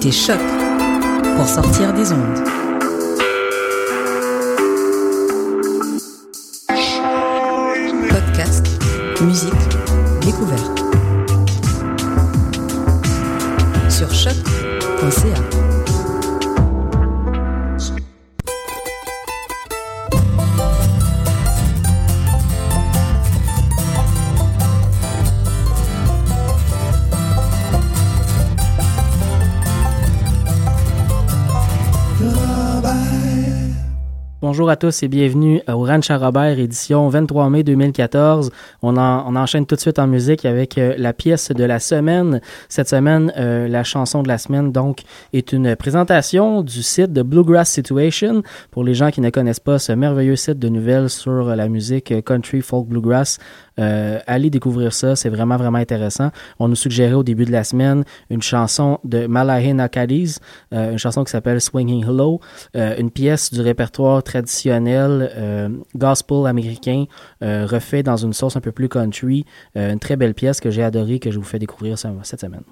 écoutez Choc pour sortir des ondes. Podcast, musique, Bonjour à tous et bienvenue au Ranch Robert, édition 23 mai 2014. On, on enchaîne tout de suite en musique avec euh, la pièce de la semaine. Cette semaine, euh, la chanson de la semaine, donc, est une présentation du site de Bluegrass Situation. Pour les gens qui ne connaissent pas ce merveilleux site de nouvelles sur la musique country, folk, bluegrass, euh, allez découvrir ça, c'est vraiment, vraiment intéressant. On nous suggérait au début de la semaine une chanson de Malahi Nakadis, euh, une chanson qui s'appelle Swinging Hello, euh, une pièce du répertoire traditionnel euh, gospel américain refait dans une sauce un peu plus country. une très belle pièce que j'ai adorée, que je vous fais découvrir cette semaine.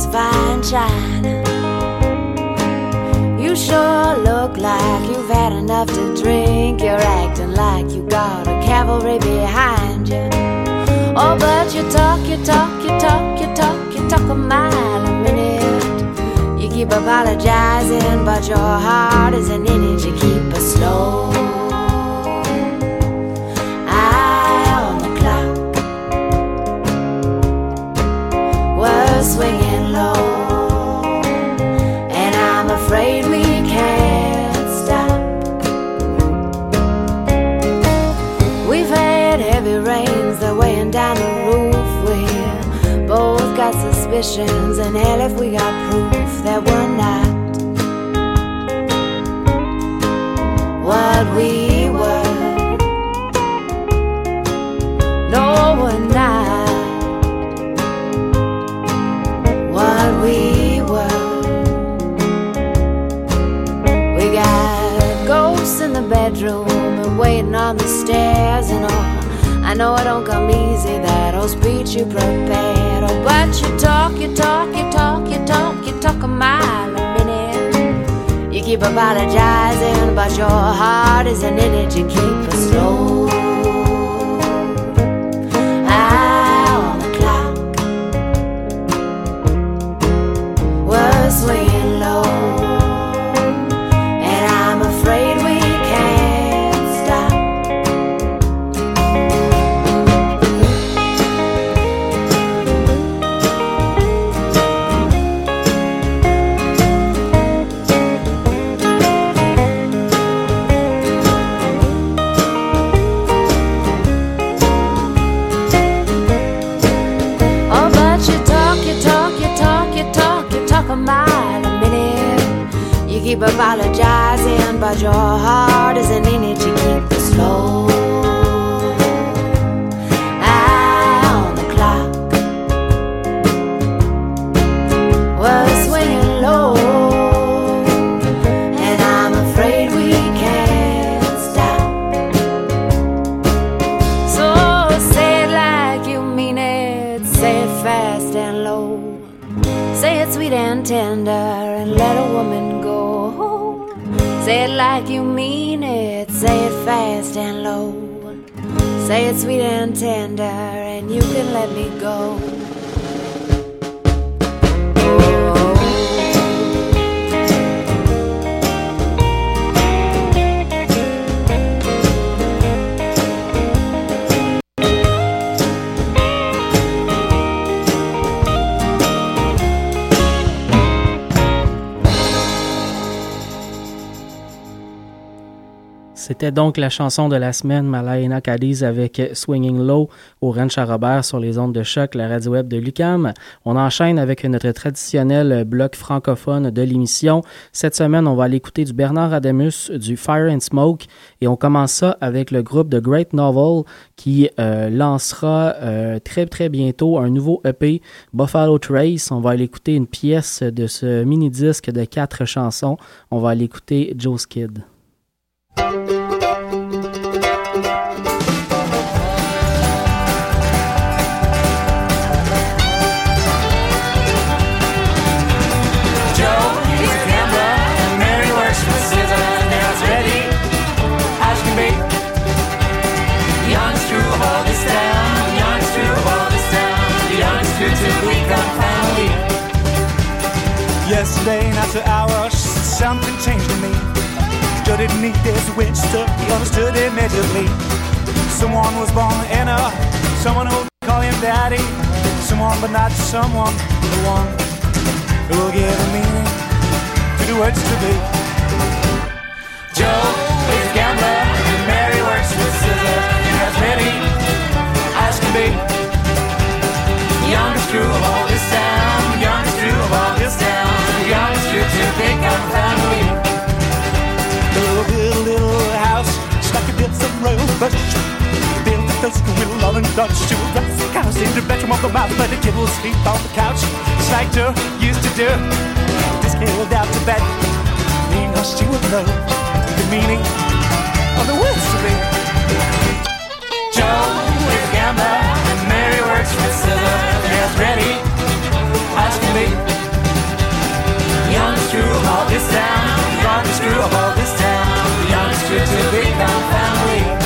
Mama's fine china. You sure look like you've had enough to drink. You're acting like you got a cavalry behind you. Oh, but you talk, you talk, you talk, you talk, you talk a mile a minute. You keep apologizing, but your heart isn't in it. You keep it slow. And hell, if we got proof that we're not what we were. No, we're not. what we were. We got ghosts in the bedroom and waiting on the stairs and all. I know it don't come easy, that old speech you prepared. You talk, you talk, you talk, you talk, you talk a mile a minute. You keep apologizing, but your heart isn't in it. You keep it slow. Donc la chanson de la semaine, Malaina Cadiz avec Swinging Low au Ranch à Robert sur les ondes de choc, la radio web de Lucam. On enchaîne avec notre traditionnel bloc francophone de l'émission. Cette semaine, on va aller écouter du Bernard Adamus, du Fire and Smoke, et on commence ça avec le groupe The Great Novel qui euh, lancera euh, très très bientôt un nouveau EP, Buffalo Trace. On va aller écouter une pièce de ce mini-disque de quatre chansons. On va aller écouter Joe's Kid. Something changed in me. Didn't need this witch he understood immediately. Someone was born in a, someone who call him daddy. Someone, but not someone, the one who will give a meaning to the words to be. Joe is a gambler, Mary works with scissors, and as many as can be. Youngest crew of all this town, youngest crew of all this town to pick up family. Little, little, little house, stuck a plastic house in the bedroom the but the kid will sleep on the couch. Just like Joe used to do. Just out to bed. She would know the meaning of the words to me. Joe and Mary works be youngest crew of all this town, the youngest crew of all this town, the youngest crew to become family.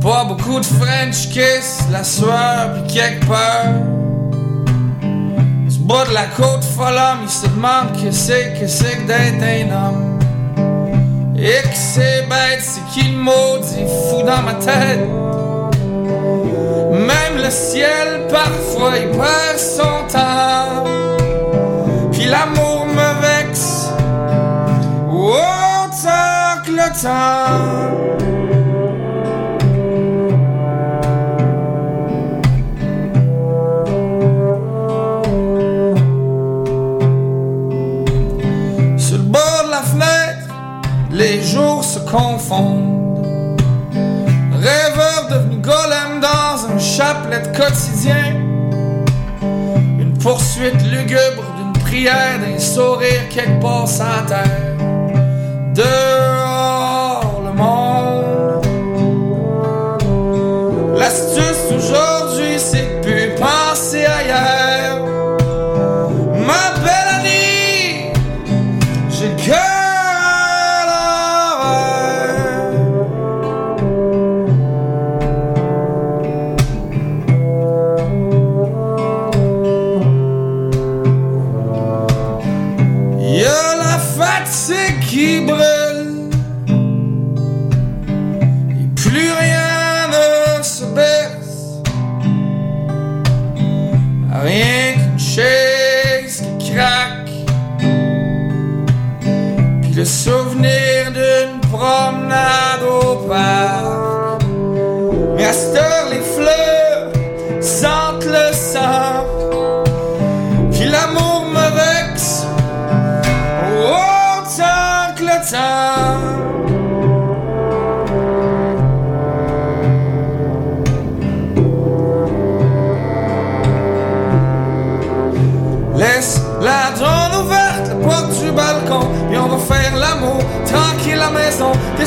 Pas beaucoup de French kiss, la sueur puis quelque peur. Du bas de la côte folle il se demande que c'est que c'est que d'être un homme. Et que c'est bête, c'est qui le maudit fou dans ma tête? Même le ciel parfois il perd son temps. Puis l'amour me vexe. Autant que le temps. Confondent. Rêveur devenu golem dans un chapelet quotidien. Une poursuite lugubre d'une prière, d'un sourire quelque part sans terre. Dehors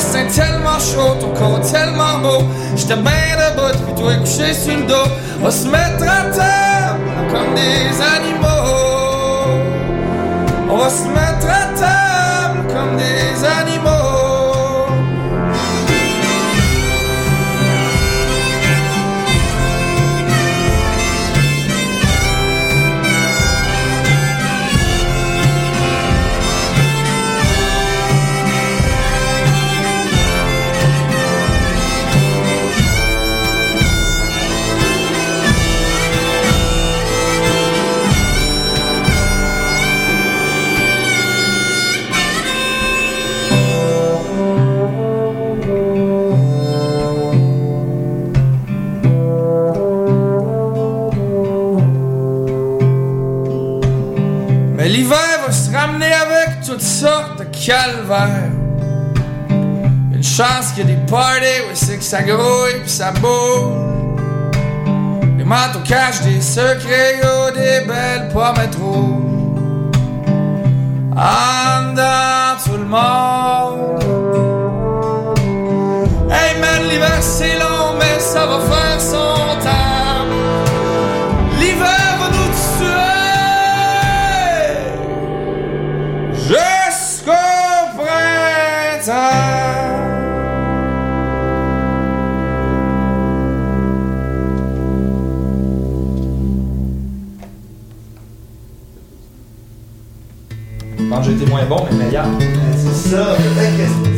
c'est tellement chaud, ton corps tellement beau. J'étais bien debout, puis toi couché sur le dos. On se mettre à table comme des animaux. On se mettre à table comme des animaux. Toutes sortes de calvaires. Une chance qu'il y a des parties où c'est que ça grouille pis ça bouge. Les manteaux cachent des secrets, y'a des belles pommettes rouges. En dedans tout le monde. Hey man, l'hiver c'est long, mais ça va faire son temps. j'étais moins bon, mais Maillard. C'est ça, peut-être que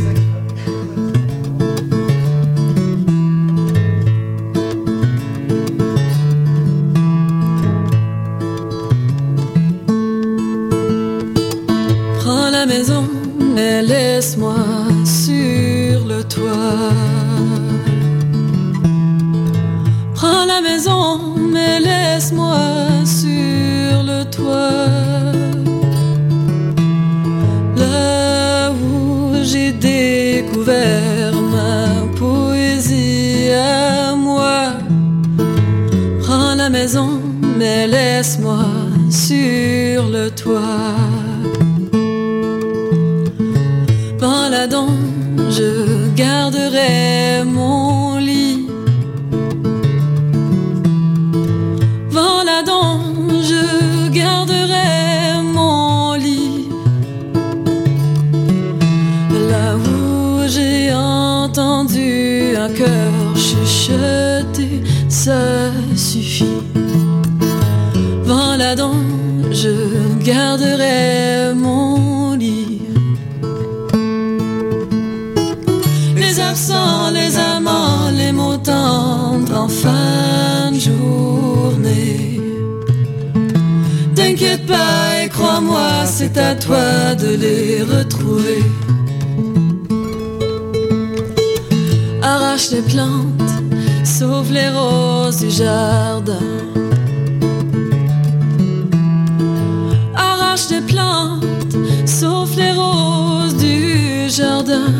jardin.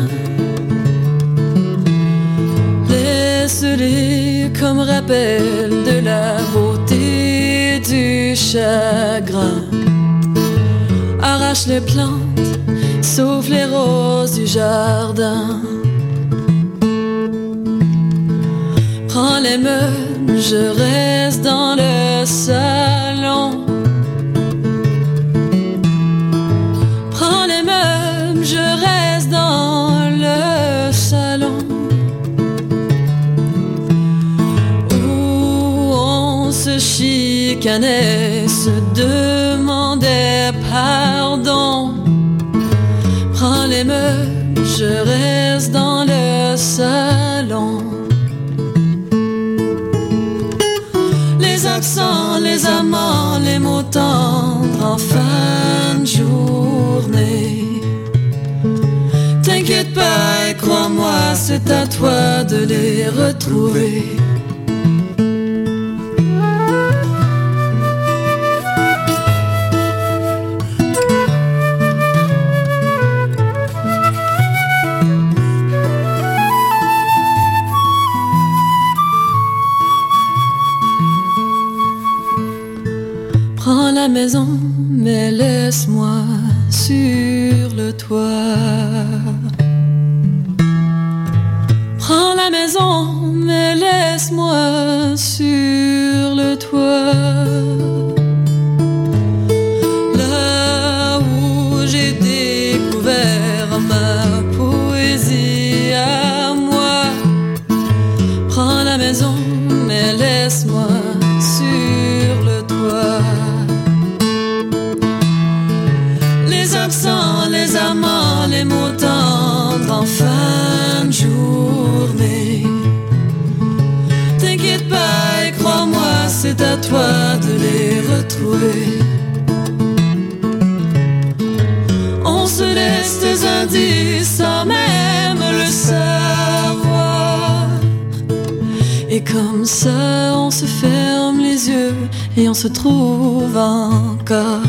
Laisse-les comme rappel de la beauté du chagrin. Arrache les plantes, sauf les roses du jardin. Prends les meubles, je reste dans le salon. Se demandait pardon. Prends les meubles, je reste dans le salon. Les accents, les amants, les mots tendres en fin de journée. T'inquiète pas et crois-moi, c'est à toi de les retrouver. Maison, mais laisse-moi sur le toit. Prends la maison, mais laisse-moi sur et on se trouve encore.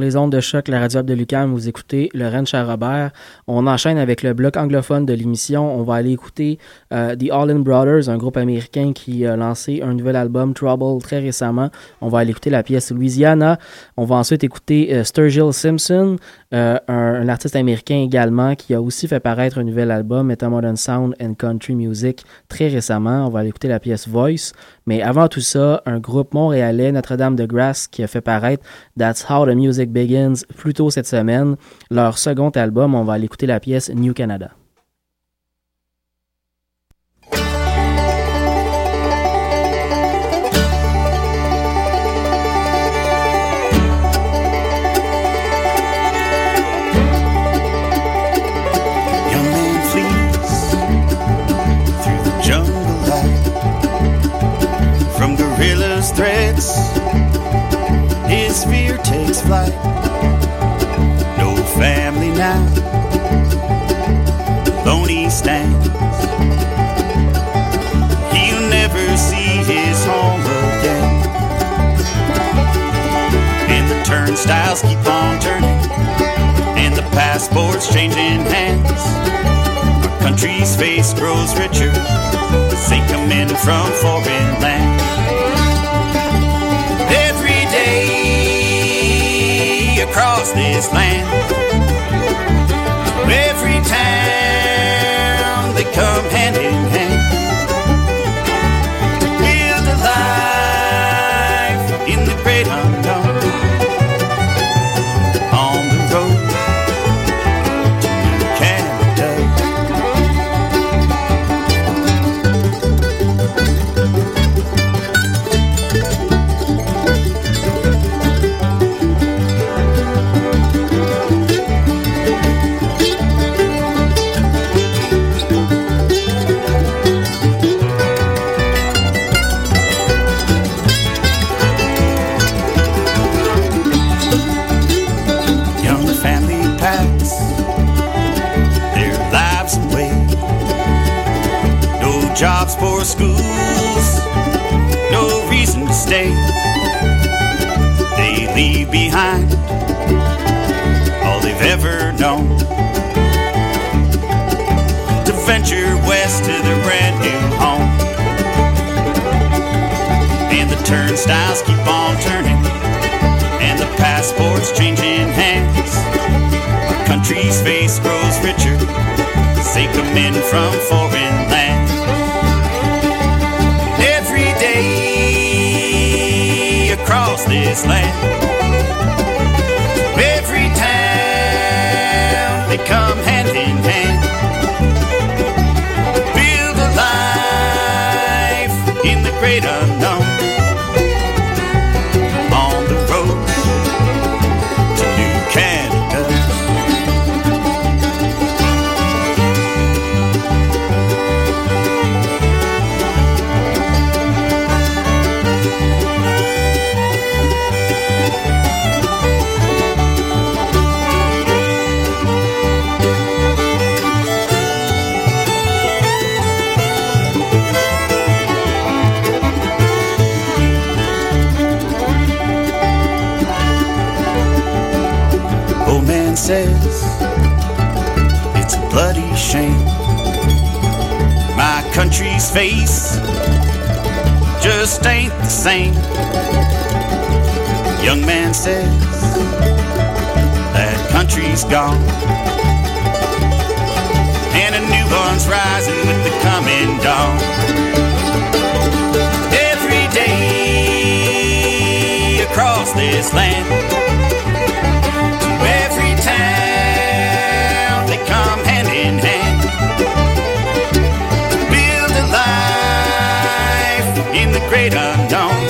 Les ondes de choc, la radio de Lucam, vous écoutez le Ranch à Robert. On enchaîne avec le bloc anglophone de l'émission. On va aller écouter euh, The All In Brothers, un groupe américain qui a lancé un nouvel album, Trouble, très récemment. On va aller écouter la pièce Louisiana. On va ensuite écouter euh, Sturgill Simpson, euh, un, un artiste américain également qui a aussi fait paraître un nouvel album, Meta Modern Sound and Country Music, très récemment. On va aller écouter la pièce Voice. Mais avant tout ça, un groupe montréalais, Notre-Dame de Grâce, qui a fait paraître That's How the Music Begins plus tôt cette semaine. Leur second album, on va aller écouter la pièce New Canada. Turnstiles keep on turning and the passports changing hands. Our country's face grows richer as they come in from foreign lands. Every day across this land, known. venture west to their brand new home. And the turnstiles keep on turning, and the passports changing hands. Our country's face grows richer, as they in from foreign lands. Every day across this land, in the great unknown. Country's face just ain't the same. Young man says that country's gone. And a new one's rising with the coming dawn. Every day across this land the great unknown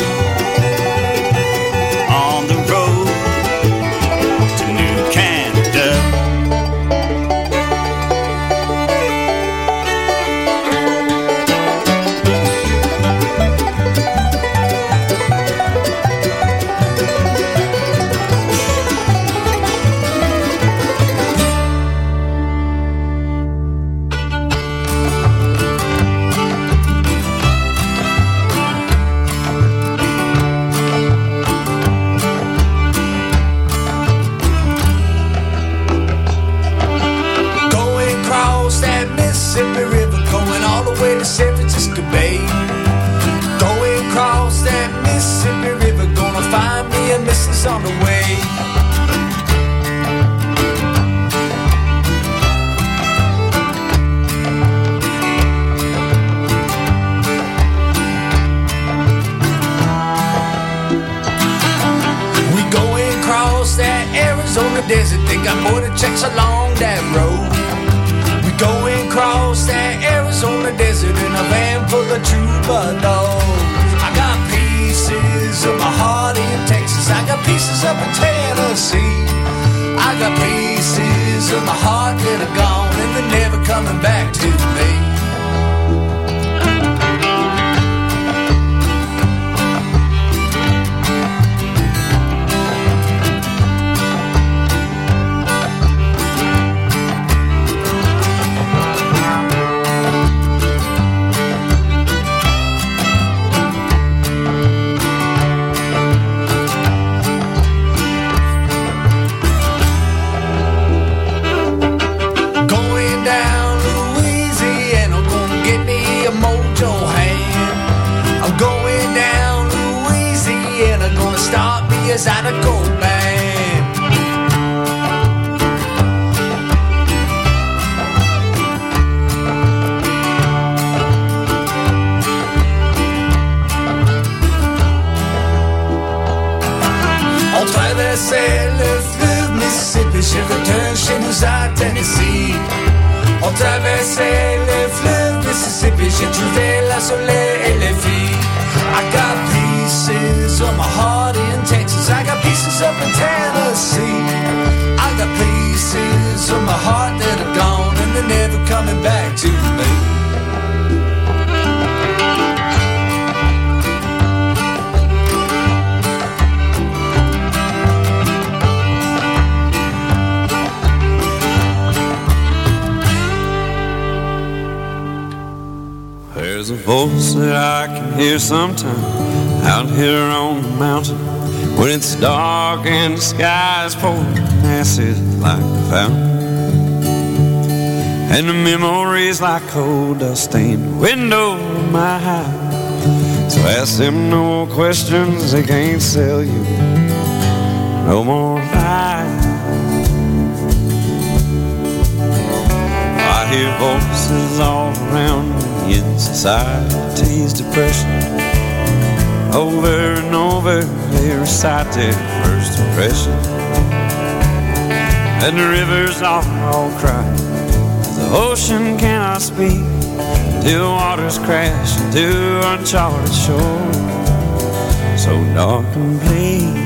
checks along that road. We going across that Arizona desert in a van full of troubadours. I got pieces of my heart in Texas. I got pieces up in Tennessee. I got pieces of my heart that are gone and they're never coming back to me. Zydeco band. On traversait le fleuve Mississippi, je retourne chez nous à Tennessee. On traversait le fleuve Mississippi, j'ai trouvé la soleil et les filles. I got pieces of my heart up in Tennessee. I got pieces of my heart that are gone and they're never coming back to me. There's a voice that I can hear sometime out here on the mountain when it's dark and the sky's pouring acid like a fountain. And the memories like coal dust stain the window of my house. So ask them no questions, they can't sell you no more lies. I hear voices all around me in society's depression. Over and over, they recite their first impression. And the rivers all, all cry. The ocean cannot speak till waters crash into uncharted shore. So dark and bleak.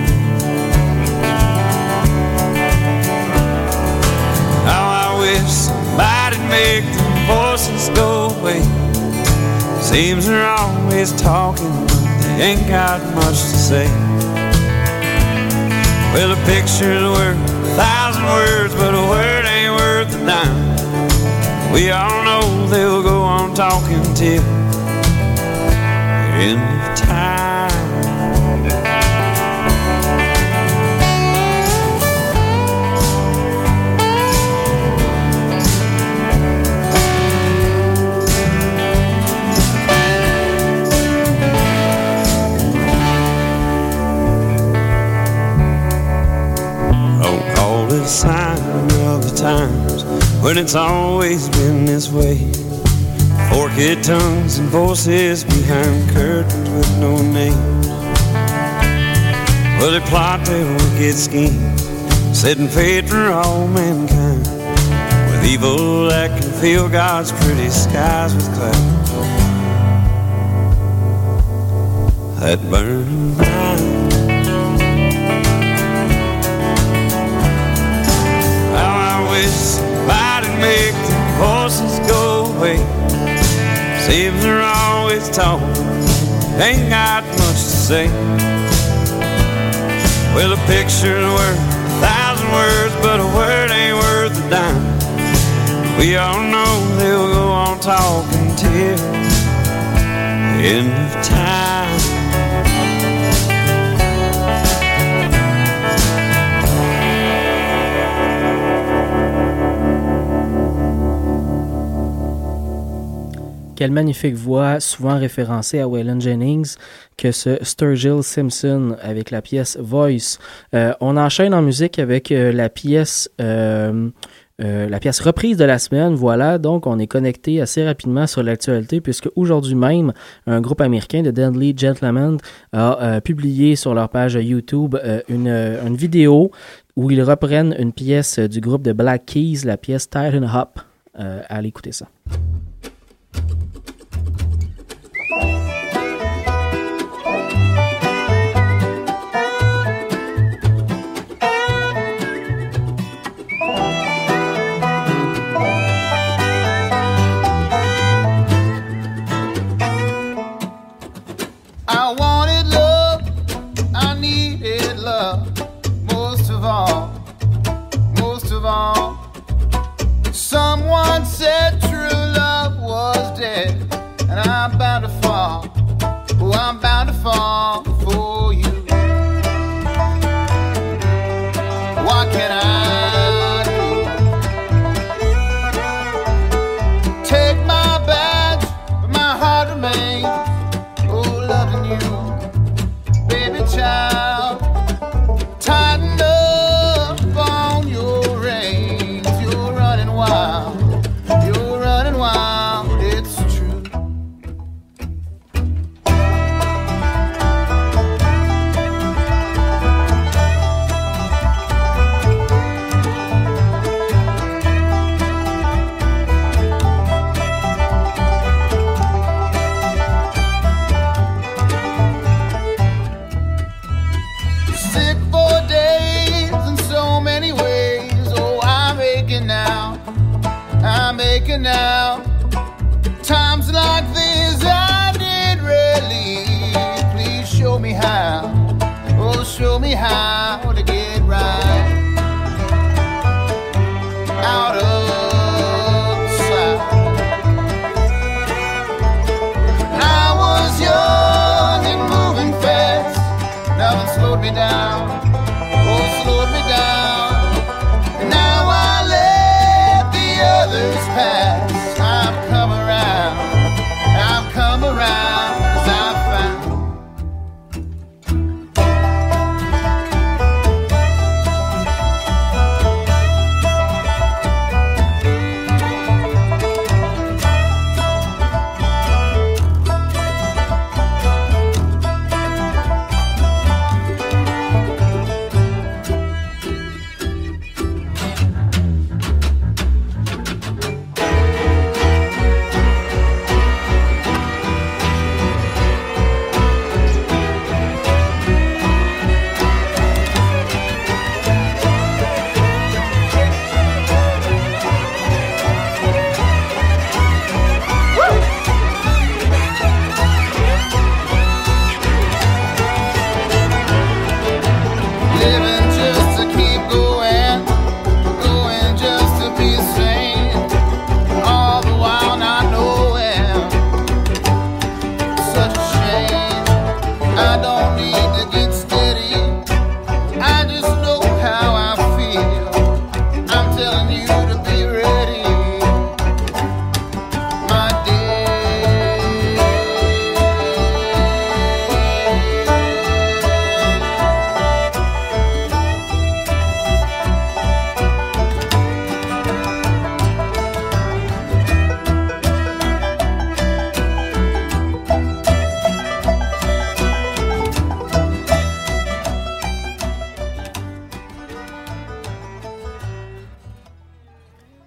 How I wish somebody'd make the voices go away. Seems they're always talking, ain't got much to say. Well, a picture's worth a thousand words, but a word ain't worth a dime. We all know they'll go on talking till the end when it's always been this way. Forked tongues and voices behind curtains with no names. Well, they plot their wicked scheme, setting fate for all mankind. With evil that can fill God's pretty skies with clouds that burn away. Seems they're always talking, ain't got much to say. Well, a picture's worth a thousand words, but a word ain't worth a dime. We all know they'll go on talking till end of time. Quelle magnifique voix, souvent référencée à Waylon Jennings, que ce Sturgill Simpson avec la pièce Voice. Euh, on enchaîne en musique avec euh, la pièce. euh, la pièce reprise de la semaine, voilà, donc on est connecté assez rapidement sur l'actualité puisque aujourd'hui même, un groupe américain de Deadly Gentlemen a publié sur leur page YouTube une, vidéo où ils reprennent une pièce du groupe de Black Keys, la pièce Up. Euh, allez écouter ça.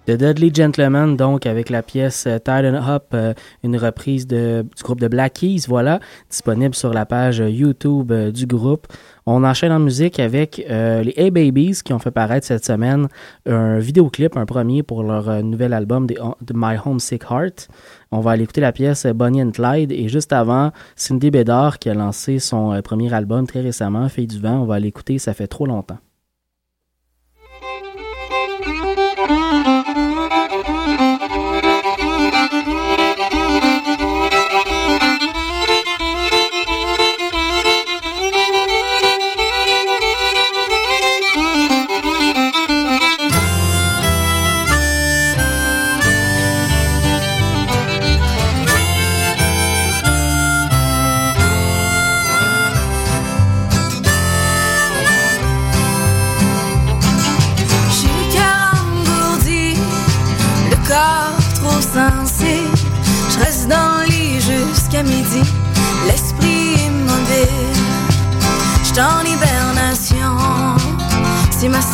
The Dudley Gentleman, donc, avec la pièce euh, Tied Up, euh, une reprise de, du groupe de Black Keys, voilà, disponible sur la page euh, YouTube du groupe. On enchaîne en musique avec les Hey Babies qui ont fait paraître cette semaine un vidéoclip, un premier pour leur nouvel album de, My Homesick Heart. On va aller écouter la pièce Bonnie and Clyde et juste avant, Cindy Bédard qui a lancé son premier album très récemment, Fille du vent. On va l'écouter, ça fait trop longtemps.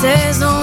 saison.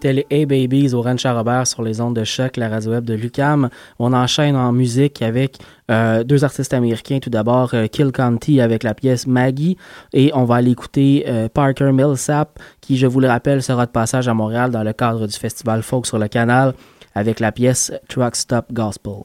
C'était les Hey Babies au Ranch à Robert sur les ondes de choc, la radio web de Lucam. On enchaîne en musique avec euh, deux artistes américains. Tout d'abord, euh, Kill County avec la pièce Maggie. Et on va aller écouter euh, Parker Millsap, qui, je vous le rappelle, sera de passage à Montréal dans le cadre du festival folk sur le canal avec la pièce Truck Stop Gospel.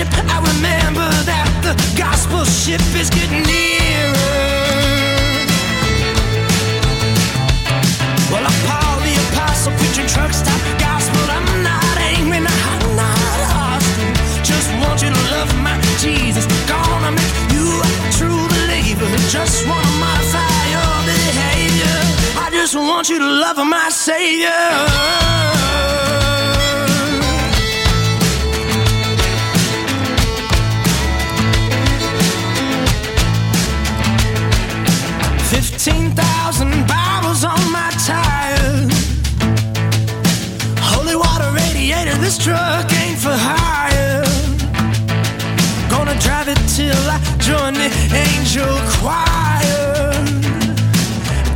ship. I remember that the gospel ship is getting nearer. Well, I'm Paul the Apostle, preaching truck stop gospel. I'm not angry, not, I'm not hostile. Just want you to love my Jesus. Gonna make you a true believer. Just wanna modify your behavior. I just want you to love my Savior. till I join the angel choir.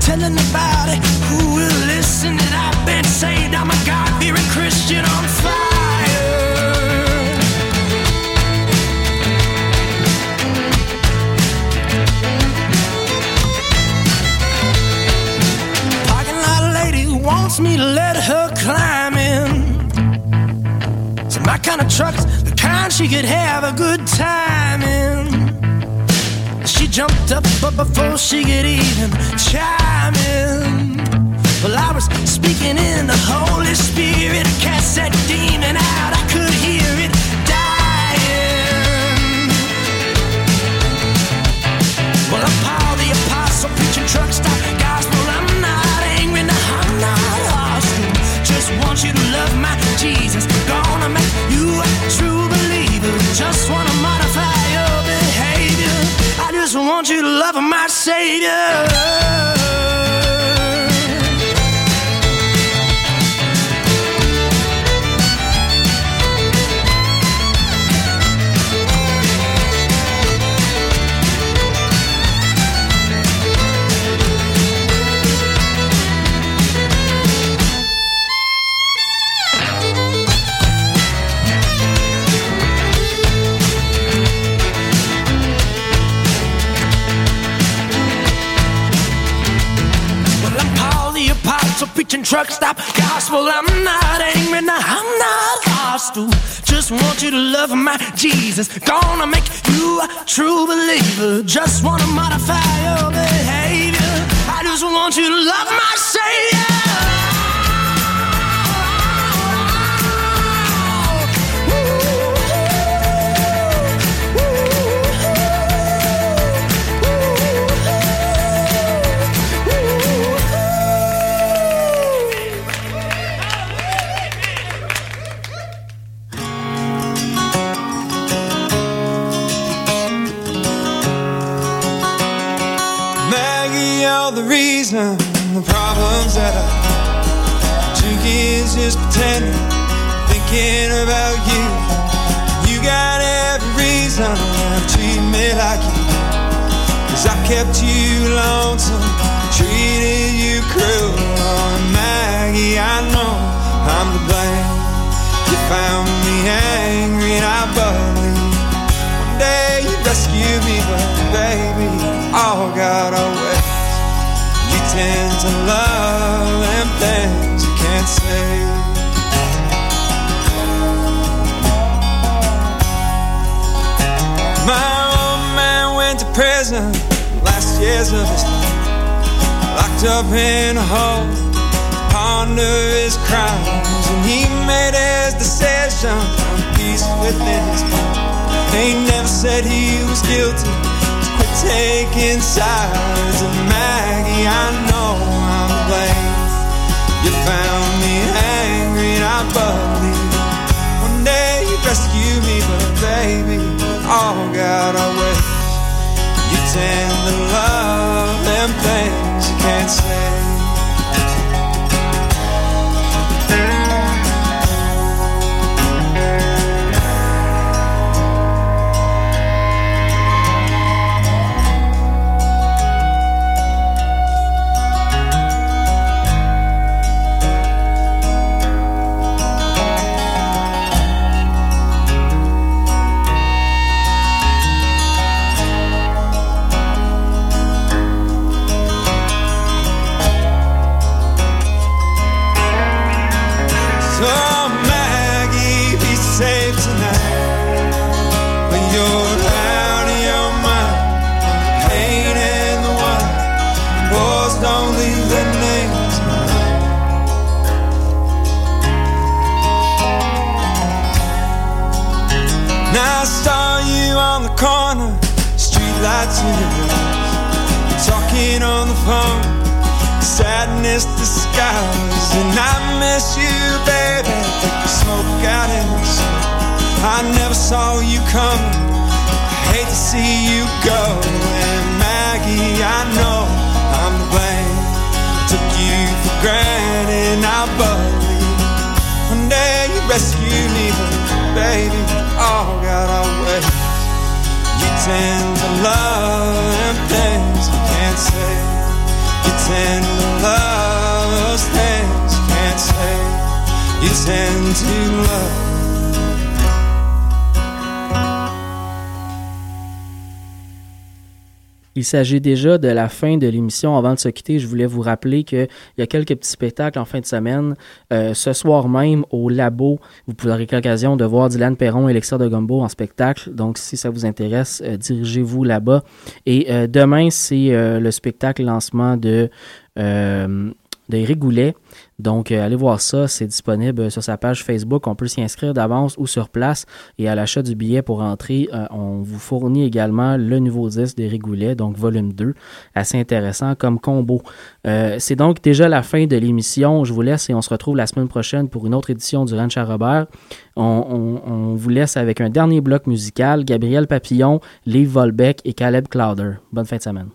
Telling about it, who will listen? And I've been saved. I'm a God fearing Christian on fire. Parking lot lady wants me to let her climb in. So my kind of trucks kind she could have a good time in. She jumped up, but before she could even chime in, well, I was speaking in the Holy Spirit. Cast that demon out, I could hear it dying. Well, I'm Paul the Apostle, preaching truck stop love truck stop gospel. I'm not angry, no, I'm not hostile. Just want you to love my Jesus. Gonna make you a true believer. Just wanna modify your behavior. I just want you to love my Savior. The problems that I took is just pretending, thinking about you. You got every reason to treat me like you. Cause I kept you lonesome, treated you cruel. Oh, Maggie, I know I'm to blame. You found me angry and I believe one day you rescued me, but baby, all got away. You tend to love them things you can't say. My old man went to prison last year's of his life. Locked up in a hole, ponder his crimes, and he made his decision. Found peace within his heart. He never said he was guilty. Taking sides, and Maggie, I know I'm to. You found me angry, and I one day you'd rescue me, but baby, all got away. You tend to love them things you can't say. Sadness disguised And I miss you, baby. Like the smoke out in the I never saw you coming I hate to see you go. And Maggie, I know I'm to blame Took you for granted I believe One day you rescue me But baby, all got our ways You tend to love them things you can't say you tender love's hands can't say you tend to love. Il s'agit déjà de la fin de l'émission. Avant de se quitter, je voulais vous rappeler qu'il y a quelques petits spectacles en fin de semaine. Euh, ce soir même, au Labo, vous pourrez l'occasion de voir Dylan Perron et Elixir de Gumbo en spectacle. Donc, si ça vous intéresse, euh, dirigez-vous là-bas. Et euh, demain, c'est le spectacle lancement de... Goulet. Donc, euh, allez voir ça. C'est disponible sur sa page Facebook. On peut s'y inscrire d'avance ou sur place. Et à l'achat du billet pour entrer, euh, on vous fournit également le nouveau disque d'Éric Goulet, donc volume 2. Assez intéressant comme combo. Euh, c'est donc déjà la fin de l'émission. Je vous laisse et on se retrouve la semaine prochaine pour une autre édition du Ranch à Robert. On vous laisse avec un dernier bloc musical. Gabriel Papillon, Liv Volbeck et Caleb Clowder. Bonne fin de semaine.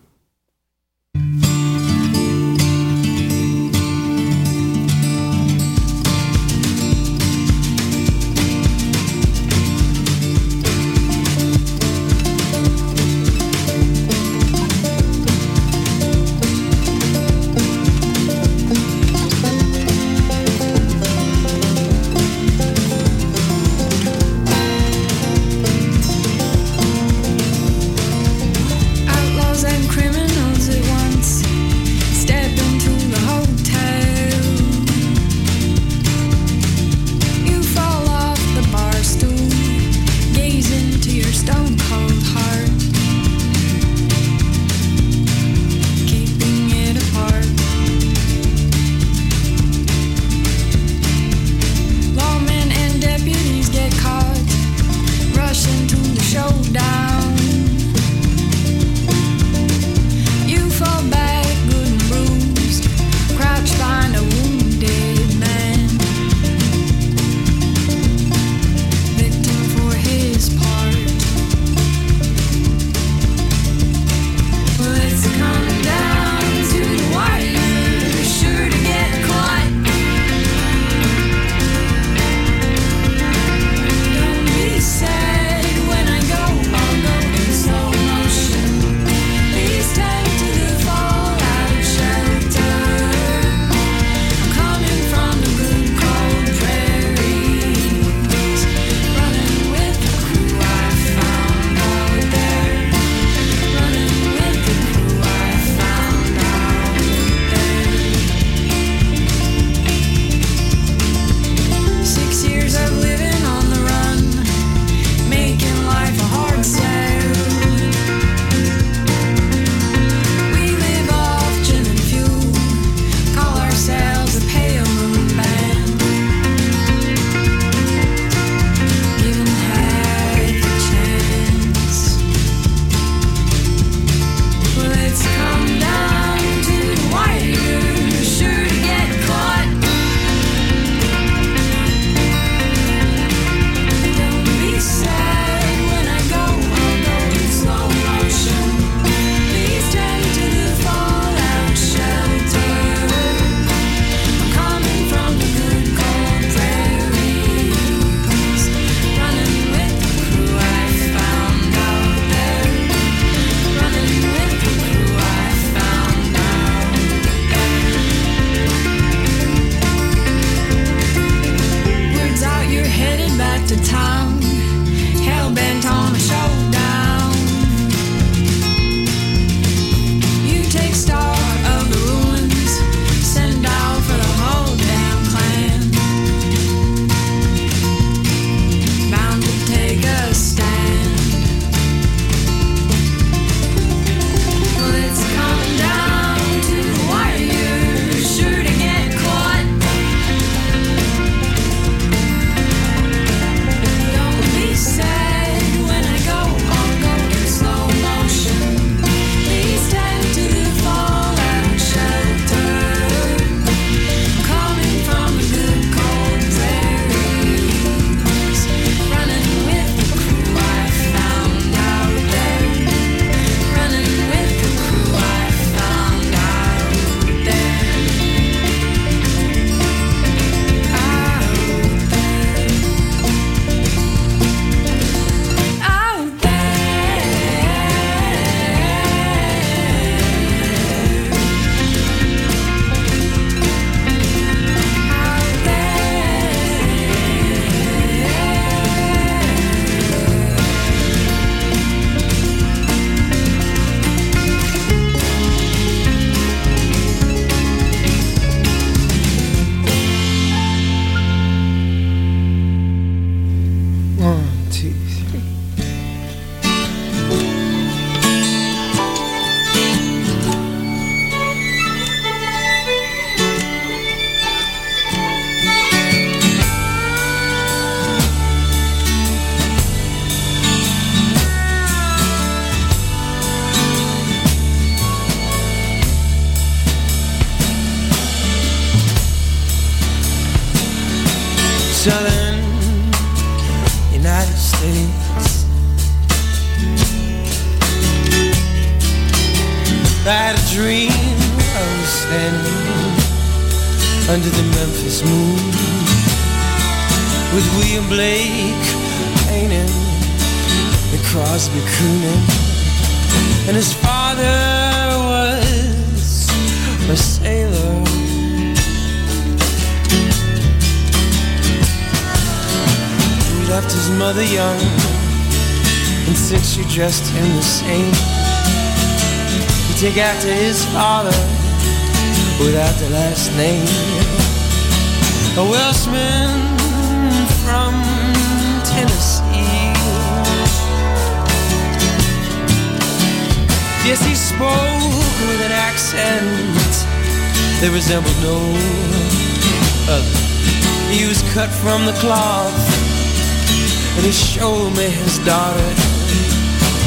Daughter.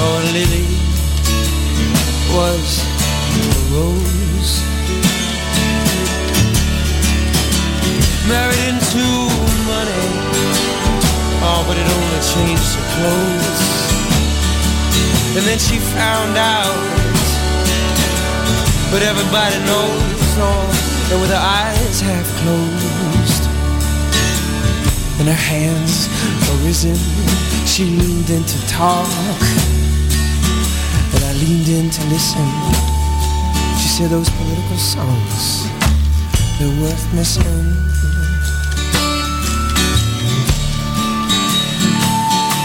Oh, Lily was a rose. Married into money, oh, but it only changed her clothes. And then she found out, but everybody knows, oh, and with her eyes half closed and her hands arisen, she leaned in to talk, and I leaned in to listen. She said those political songs, they're worth missing.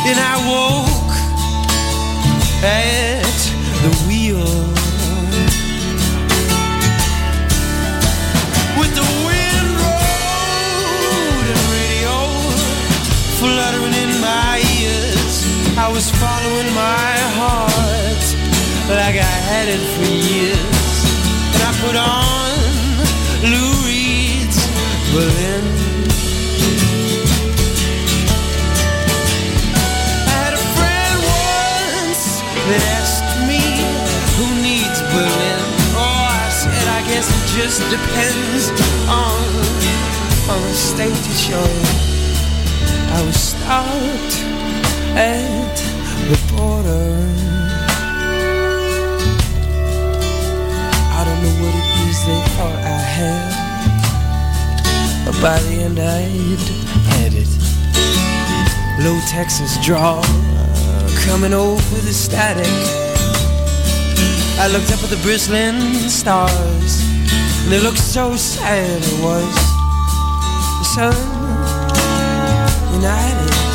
Then I woke at the wheel fluttering in my ears. I was following my heart like I had it for years, and I put on Lou Reed's Berlin. I had a friend once that asked me who needs Berlin. Oh, I said I guess it just depends on on the state that you're stopped at the border. I don't know what it is they thought I had, but by the end I'd had it. Low Texas draw coming over the static. I looked up at the bristling stars, and they looked so sad. It was the sun, United